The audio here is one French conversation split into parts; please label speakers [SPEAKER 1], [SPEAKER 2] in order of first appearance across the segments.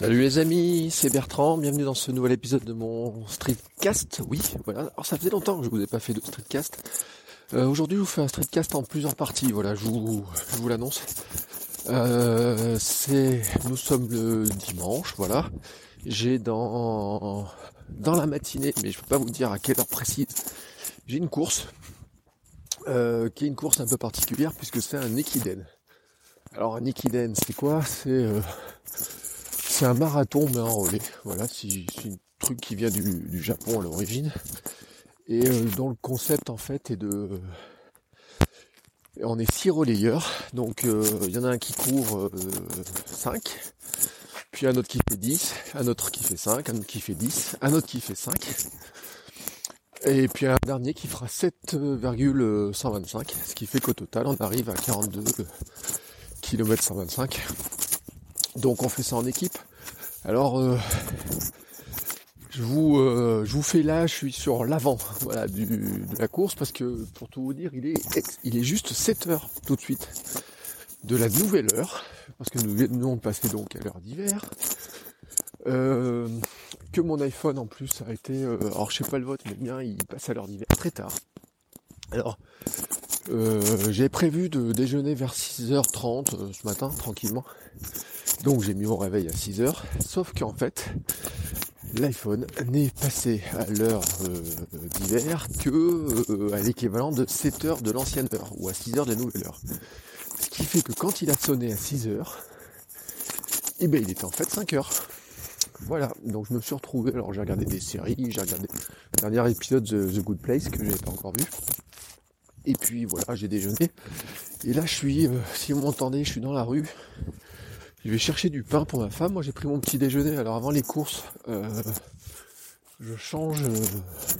[SPEAKER 1] Salut les amis, c'est Bertrand, bienvenue dans ce nouvel épisode de mon streetcast. Oui, voilà, alors ça faisait longtemps que je vous ai pas fait de streetcast. Euh, Aujourd'hui je vous fais un streetcast en plusieurs parties, voilà, je vous, l'annonce. Euh, c'est, nous sommes le dimanche, voilà. J'ai dans, dans la matinée, mais je peux pas vous dire à quelle heure précise, j'ai une course, euh, qui est une course un peu particulière puisque c'est un Ekiden. Alors un Ekiden, c'est quoi? C'est euh, c'est un marathon mais en relais. Voilà, c'est un truc qui vient du, Japon à l'origine. Et euh, dont le concept en fait est de... On est six relayeurs, donc euh, il y en a un qui court 5, puis un autre qui fait 10, un autre qui fait 5, un autre qui fait 10, un autre qui fait 5, et puis un dernier qui fera 7,125, ce qui fait qu'au total on arrive à 42 km 125. Donc on fait ça en équipe. Alors euh, je vous euh, je vous fais là, je suis sur l'avant voilà du, de la course parce que pour tout vous dire, il est il est juste 7 heures tout de suite de la nouvelle heure parce que nous venons de passer donc à l'heure d'hiver. Euh, que mon iPhone en plus a été euh, alors je sais pas le vote mais bien il passe à l'heure d'hiver très tard. Alors euh, j'ai prévu de déjeuner vers 6h30 euh, ce matin tranquillement. Donc j'ai mis mon réveil à 6h, sauf qu'en fait, l'iPhone n'est passé à l'heure euh, d'hiver que à l'équivalent de 7 heures de l'ancienne heure, ou à 6 heures de la nouvelle heure. Ce qui fait que quand il a sonné à 6 heures, eh ben il était en fait 5 heures. Voilà, donc je me suis retrouvé, alors j'ai regardé des séries, j'ai regardé le dernier épisode de The Good Place que j'ai pas encore vu. Et puis voilà, j'ai déjeuné. Et là je suis, euh, si vous m'entendez, je suis dans la rue. Je vais chercher du pain pour ma femme. Moi j'ai pris mon petit déjeuner. Alors avant les courses, euh, je change euh,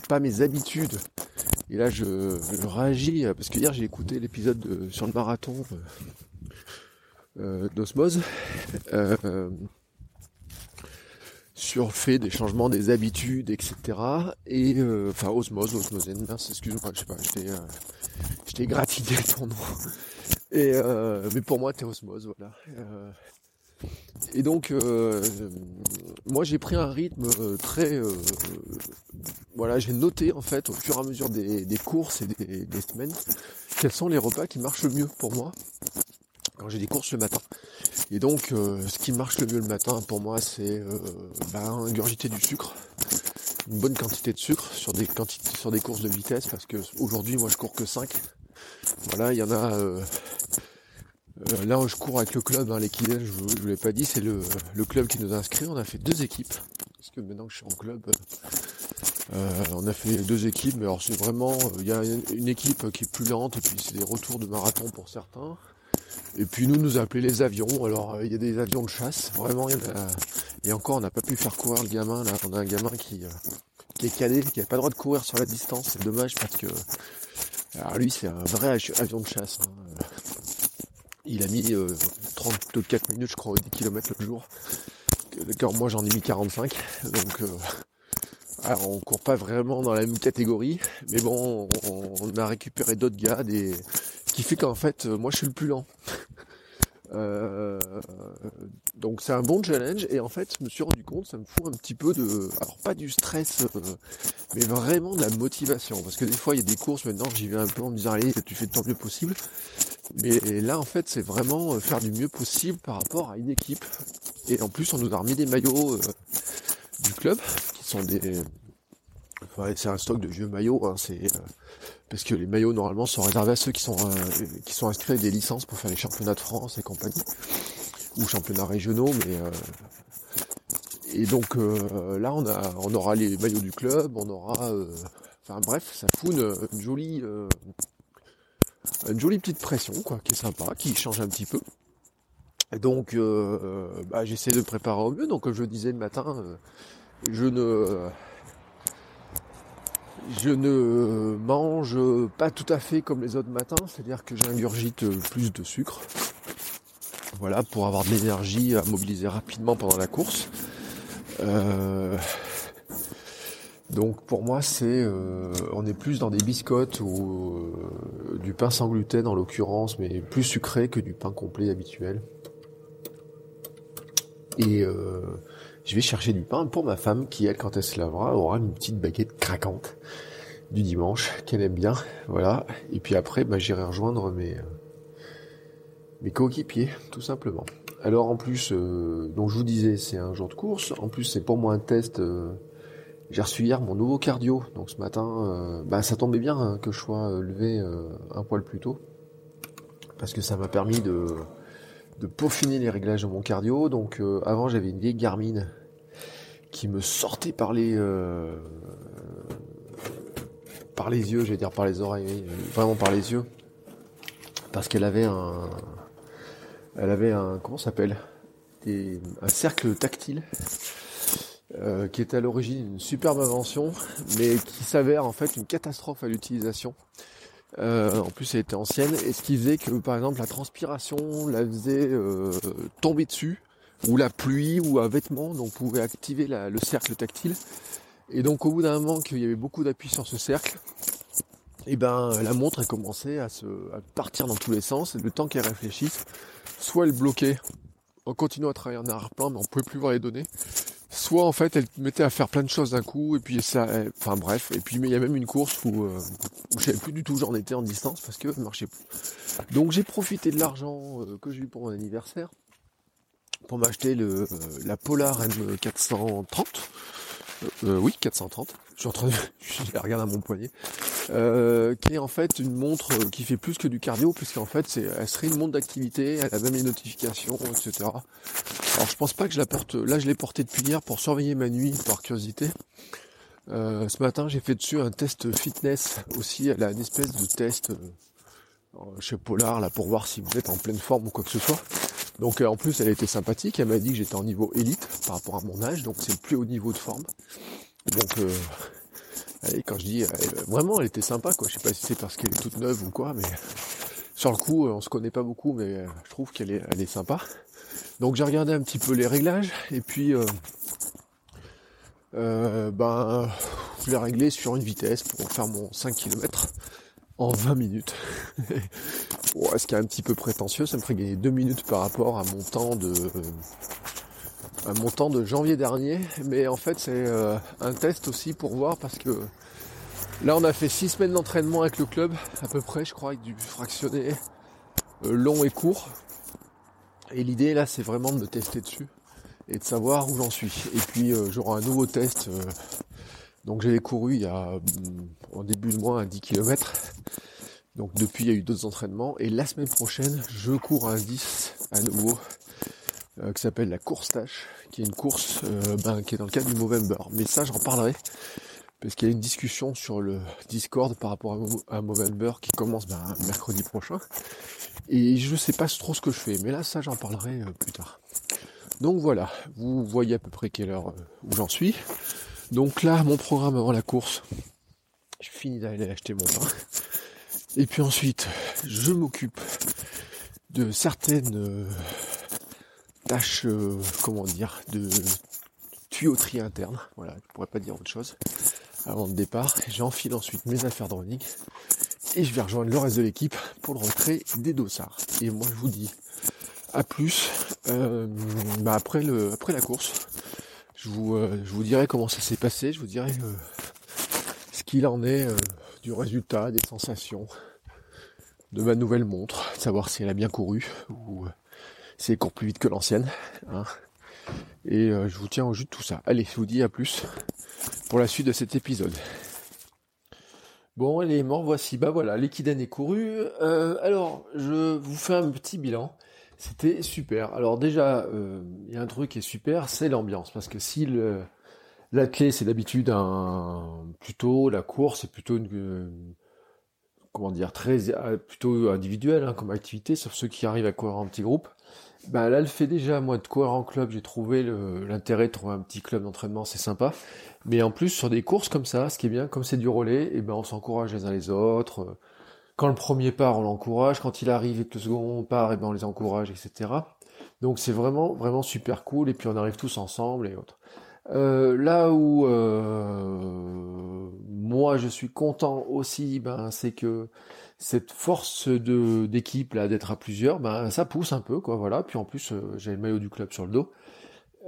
[SPEAKER 1] pas mes habitudes. Et là je, je réagis parce que hier j'ai écouté l'épisode sur le marathon euh, d'Osmose. sur le fait des changements des habitudes, etc. Et euh, enfin osmose, osmosène, merci, excuse-moi, je sais pas, j'étais euh, j'étais ton nom. Et euh, mais pour moi t'es osmose, voilà. Euh, et donc euh, moi j'ai pris un rythme euh, très voilà, j'ai noté en fait au fur et à mesure des, courses et des, semaines quels sont les repas qui marchent le mieux pour moi quand j'ai des courses le matin. Et donc, euh, ce qui marche le mieux le matin pour moi, c'est euh, bah, ingurgiter du sucre, une bonne quantité de sucre sur des sur des courses de vitesse, parce que aujourd'hui, moi, je cours que 5. Voilà, il y en a. Euh, euh, là, je cours avec le club, hein, je, je vous l'ai pas dit, c'est le, le club qui nous a inscrits. On a fait deux équipes, parce que maintenant que je suis en club, euh, on a fait deux équipes, mais alors c'est vraiment, il y a une équipe qui est plus lente, et puis c'est des retours de marathon pour certains. Et puis nous nous appelait les avions. Alors il y a des avions de chasse, vraiment. Y a... Et encore, on n'a pas pu faire courir le gamin. Là, on a un gamin qui, euh, qui est calé, qui n'a pas le droit de courir sur la distance. C'est dommage parce que, alors lui, c'est un vrai avion de chasse. Hein. Il a mis euh, 34 minutes, je crois, 10 km le jour. D'accord, moi j'en ai mis 45. Donc, euh, alors on court pas vraiment dans la même catégorie, mais bon, on, a récupéré d'autres gars, des, ce qui fait qu'en fait, moi je suis le plus lent. Euh, donc c'est un bon challenge et en fait je me suis rendu compte ça me fout un petit peu de alors pas du stress euh, mais vraiment de la motivation parce que des fois il y a des courses maintenant j'y vais un peu en me disant allez tu fais de ton mieux possible mais là en fait c'est vraiment faire du mieux possible par rapport à une équipe. Et en plus on nous a remis des maillots euh, du club qui sont des enfin, c'est un stock de vieux maillots hein, c'est euh, parce que les maillots normalement sont réservés à ceux qui sont euh, qui sont inscrits avec des licences pour faire les championnats de France et compagnie ou championnats régionaux mais euh, et donc euh, là on a on aura les maillots du club on aura euh, enfin bref ça fout une, une jolie euh, une jolie petite pression quoi qui est sympa qui change un petit peu donc, bah, j'essaie de préparer au mieux. Donc, comme je disais le matin, je ne je ne mange pas tout à fait comme les autres matins, c'est-à-dire que j'ingurgite plus de sucre. Voilà, pour avoir de l'énergie à mobiliser rapidement pendant la course. Euh, donc pour moi c'est euh, on est plus dans des biscottes ou euh, du pain sans gluten en l'occurrence, mais plus sucré que du pain complet habituel. Et je vais chercher du pain pour ma femme qui, elle, quand elle se lavera, aura une petite baguette craquante du dimanche qu'elle aime bien. Voilà. Et puis après, bah, j'irai rejoindre mes, euh, mes coéquipiers, tout simplement. Alors en plus, euh, donc je vous disais, c'est un jour de course. En plus, c'est pour moi un test. Euh, j'ai reçu hier mon nouveau cardio. Donc ce matin, bah, ça tombait bien hein, que je sois levé un poil plus tôt. Parce que ça m'a permis de, peaufiner les réglages de mon cardio. Donc avant, j'avais une vieille Garmin qui me sortait par les euh, par les yeux, je vais dire par les oreilles, vraiment par les yeux, parce qu'elle avait un, elle avait un, comment s'appelle, un cercle tactile. Euh, qui était à l'origine une superbe invention, mais qui s'avère en fait une catastrophe à l'utilisation. Euh, en plus, elle était ancienne, et ce qui faisait que, par exemple, la transpiration la faisait tomber dessus, ou la pluie ou un vêtement, donc on pouvait activer le cercle tactile. Et donc au bout d'un moment qu'il y avait beaucoup d'appui sur ce cercle, et eh ben la montre a commencé à se partir dans tous les sens. Et le temps qu'elle réfléchisse, soit elle bloquait en continuant à travailler en arrière-plan, mais on pouvait plus voir les données. Soit en fait elle mettait à faire plein de choses d'un coup et puis ça, enfin bref. Et puis mais il y a même une course où, euh, où je savais plus du tout où j'en étais en distance parce que ça marchait plus. Donc j'ai profité de l'argent euh, que j'ai eu pour mon anniversaire pour m'acheter le la Polar M430. Euh, euh, oui, 430. Je suis en train de, je regarde à mon poignet, euh, qui est en fait une montre qui fait plus que du cardio, puisqu'en fait, c'est, elle serait une montre d'activité, elle a même les notifications, etc. Alors, je pense pas que je la porte. Là, je l'ai portée depuis hier pour surveiller ma nuit, par curiosité. Euh, ce matin, j'ai fait dessus un test fitness aussi. Elle a une espèce de test chez Polar là pour voir si vous êtes en pleine forme ou quoi que ce soit. Donc euh, en plus elle été sympathique, elle m'a dit que j'étais en niveau élite par rapport à mon âge, donc c'est le plus haut niveau de forme. Donc euh, quand je dis vraiment elle était sympa quoi, je sais pas si c'est parce qu'elle est toute neuve ou quoi, mais sur le coup on se connaît pas beaucoup mais euh, je trouve qu'elle est, elle est sympa. Donc j'ai regardé un petit peu les réglages et puis ben je l'ai réglé sur une vitesse pour faire mon 5 km en 20 minutes. ce qui est un petit peu prétentieux, ça me ferait gagner 2 minutes par rapport à mon temps de janvier dernier. Mais en fait c'est euh, un test aussi pour voir parce que là on a fait 6 semaines d'entraînement avec le club, à peu près je crois, avec du fractionné euh, long et court. Et l'idée là c'est vraiment de me tester dessus et de savoir où j'en suis. Et puis euh, j'aurai un nouveau test donc j'avais couru il y a en début de mois un 10 km. Donc depuis il y a eu d'autres entraînements. Et la semaine prochaine je cours un 10 à nouveau euh, qui s'appelle la course tâche, qui est une course euh, ben, qui est dans le cadre du Movember. Mais ça j'en parlerai parce qu'il y a une discussion sur le Discord par rapport à Movember qui commence ben, mercredi prochain. Et je sais pas trop ce que je fais, mais là ça j'en parlerai euh, plus tard. Donc voilà, vous voyez à peu près quelle heure où j'en suis. Donc là, mon programme avant la course, je finis d'aller acheter mon pain. Et puis ensuite, je m'occupe de certaines euh, tâches, euh, comment dire, de tuyauterie interne. Voilà, je pourrais pas dire autre chose. Avant le départ, j'enfile ensuite mes affaires de running et je vais rejoindre le reste de l'équipe pour le retrait des dossards. Et moi, je vous dis à plus euh, bah après le après la course. Je vous, euh, je vous dirai comment ça s'est passé, je vous dirai euh, ce qu'il en est du résultat, des sensations de ma nouvelle montre, savoir si elle a bien couru ou si elle court plus vite que l'ancienne. Hein. Et je vous tiens au jus de tout ça. Allez, je vous dis à plus pour la suite de cet épisode. Bon, allez, m'en voici. Bah voilà, l'équidène est couru. alors, je vous fais un petit bilan. C'était super. Alors déjà, euh, il y a un truc qui est super, c'est l'ambiance. Parce que si le, la clé, c'est d'habitude un plutôt la course, c'est plutôt une, comment dire très plutôt individuel hein, comme activité, sauf ceux qui arrivent à courir en petit groupe. bah là, le fait déjà, moi, de courir en club, j'ai trouvé l'intérêt de trouver un petit club d'entraînement, c'est sympa. Mais en plus, sur des courses comme ça, ce qui est bien, comme c'est du relais, et eh ben on s'encourage les uns les autres. Quand le premier part, on l'encourage. Quand il arrive et que le second part, et eh ben on les encourage, etc. Donc c'est vraiment, vraiment super cool. Et puis on arrive tous ensemble et autres. Euh, là où euh, moi je suis content aussi, ben c'est que cette force de d'équipe là d'être à plusieurs, ben ça pousse un peu quoi, voilà. Puis en plus euh, j'ai le maillot du club sur le dos.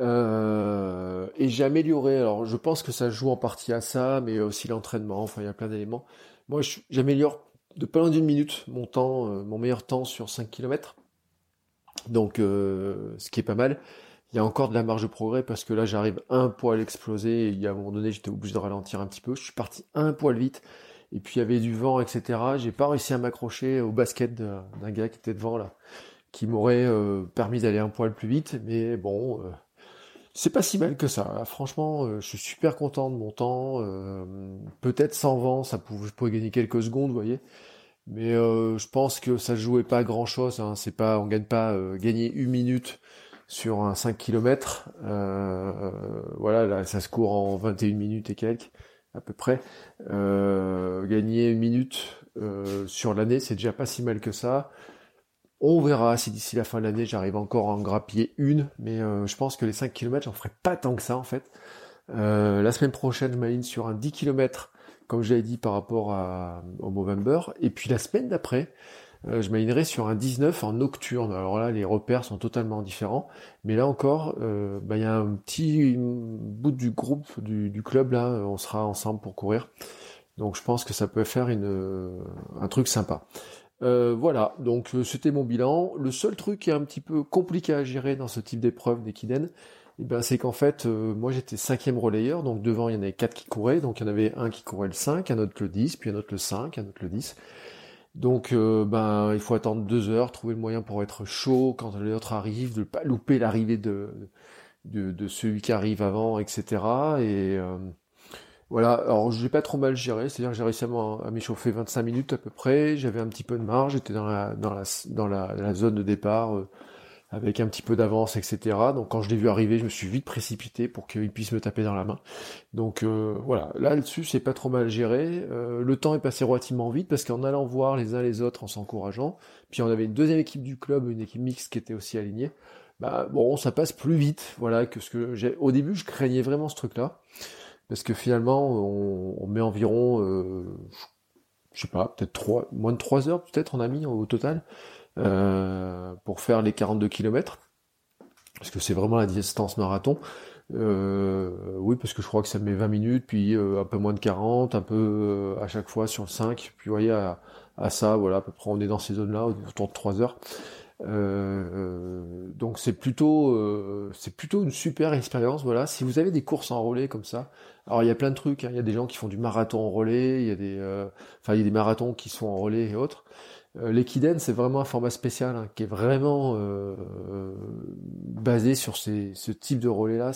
[SPEAKER 1] Euh, et j'ai amélioré. Alors je pense que ça joue en partie à ça, mais aussi l'entraînement. Enfin il y a plein d'éléments. Moi j'améliore de pas loin d'une minute mon temps, euh, mon meilleur temps sur 5 km. Donc ce qui est pas mal. Il y a encore de la marge de progrès parce que là j'arrive un poil explosé. Et il y a un moment donné j'étais obligé de ralentir un petit peu. Je suis parti un poil vite et puis il y avait du vent, etc. J'ai pas réussi à m'accrocher au basket d'un gars qui était devant là, qui m'aurait euh, permis d'aller un poil plus vite, mais bon, euh, c'est pas si mal que ça. Franchement, euh, je suis super content de mon temps. Peut-être sans vent, ça pouvait, gagner quelques secondes, vous voyez. Mais je pense que ça jouait pas grand chose. Hein. C'est pas, on gagne pas gagner une minute sur un 5 km. voilà, là, ça se court en 21 minutes et quelques à peu près. Euh, gagner une minute euh, sur l'année, c'est déjà pas si mal que ça. On verra si d'ici la fin de l'année j'arrive encore à en grappiller une, mais euh, je pense que les 5 km, j'en ferai pas tant que ça en fait. la semaine prochaine, je m'aligne sur un 10 km, comme j'avais dit par rapport au Movember. Et puis la semaine d'après, euh, je m'alignerai sur un 19 en nocturne. Alors là, les repères sont totalement différents. Mais là encore, euh, bah, il y a un petit bout du groupe, du, club, là, on sera ensemble pour courir. Donc je pense que ça peut faire une, un truc sympa. Euh, voilà, donc c'était mon bilan. Le seul truc qui est un petit peu compliqué à gérer dans ce type d'épreuve d'Equiden, eh ben, c'est qu'en fait, moi j'étais cinquième relayeur, donc devant il y en avait quatre qui couraient, donc il y en avait un qui courait le 5, un autre le 10, puis un autre le 5, un autre le 10. Donc euh, ben il faut attendre deux heures, trouver le moyen pour être chaud quand l'autre arrive, de ne pas louper l'arrivée de, de, celui qui arrive avant, etc. Et euh, voilà, alors j'ai pas trop mal géré, c'est-à-dire que j'ai réussi à m'échauffer 25 minutes à peu près, j'avais un petit peu de marge, j'étais dans la dans la dans la, zone de départ. Euh, avec un petit peu d'avance, etc. Donc quand je l'ai vu arriver, je me suis vite précipité pour qu'il puisse me taper dans la main. Donc euh, voilà, là-dessus c'est pas trop mal géré. Euh, le temps est passé relativement vite parce qu'en allant voir les uns les autres, en s'encourageant, puis on avait une deuxième équipe du club, une équipe mixte qui était aussi alignée. Bah bon, ça passe plus vite, voilà, que ce que j'ai. Au début, je craignais vraiment ce truc-là parce que finalement, on, met environ, euh, je sais pas, peut-être trois, moins de trois heures peut-être on a mis au total euh, pour faire les 42 km, parce que c'est vraiment la distance marathon. Euh, oui, parce que je crois que ça met 20 minutes, puis euh, un peu moins de 40, un peu à chaque fois sur le 5. Puis vous voyez, à, ça, voilà, à peu près on est dans ces zones-là, autour de 3 heures. donc c'est plutôt c'est plutôt une super expérience voilà si vous avez des courses en relais comme ça alors il y a plein de trucs hein. il y a des gens qui font du marathon en relais il y a des enfin il y a des marathons qui sont en relais et autres euh, L'équiden, c'est vraiment un format spécial hein, qui est vraiment euh, basé sur ce type de relais-là.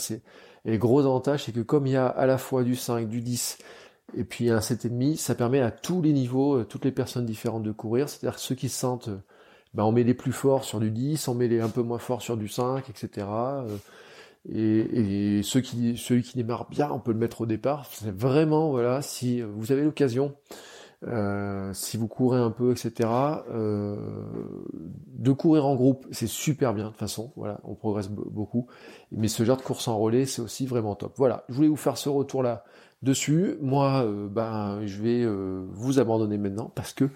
[SPEAKER 1] Et le gros avantage, c'est que comme il y a à la fois du 5, du 10 et puis un 7,5, ça permet à tous les niveaux, euh, toutes les personnes différentes de courir. C'est-à-dire ceux qui se sentent, ben, on met les plus forts sur du 10, on met les un peu moins forts sur du 5, etc. Et, ceux qui, celui qui démarre bien, on peut le mettre au départ. C'est vraiment, voilà, si vous avez l'occasion euh, si vous courez un peu, etc. Euh, de courir en groupe, c'est super bien de toute façon. Voilà, on progresse beaucoup. Mais ce genre de course en relais, c'est aussi vraiment top. Voilà, je voulais vous faire ce retour là dessus. Moi, euh, ben, je vais vous abandonner maintenant parce que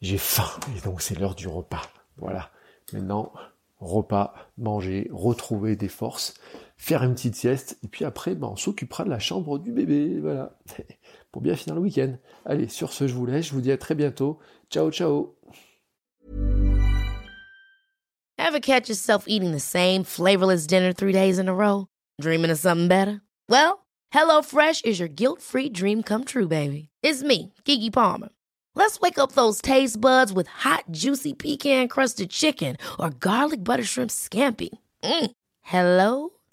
[SPEAKER 1] j'ai faim et donc c'est l'heure du repas. Voilà. Maintenant, repas, manger, retrouver des forces, faire une petite sieste et puis après, ben, on s'occupera de la chambre du bébé. Voilà. pour bien finir le week-end. Allez, sur ce, je vous laisse. Je vous dis à très bientôt. Ciao, ciao.
[SPEAKER 2] Ever catch yourself eating the same flavorless dinner three days in a row? Dreaming of something better? Well, HelloFresh is your guilt-free dream come true, baby. It's me, Kiki Palmer. Let's wake up those taste buds with hot, juicy pecan-crusted chicken or garlic butter shrimp scampi. Mm. Hello?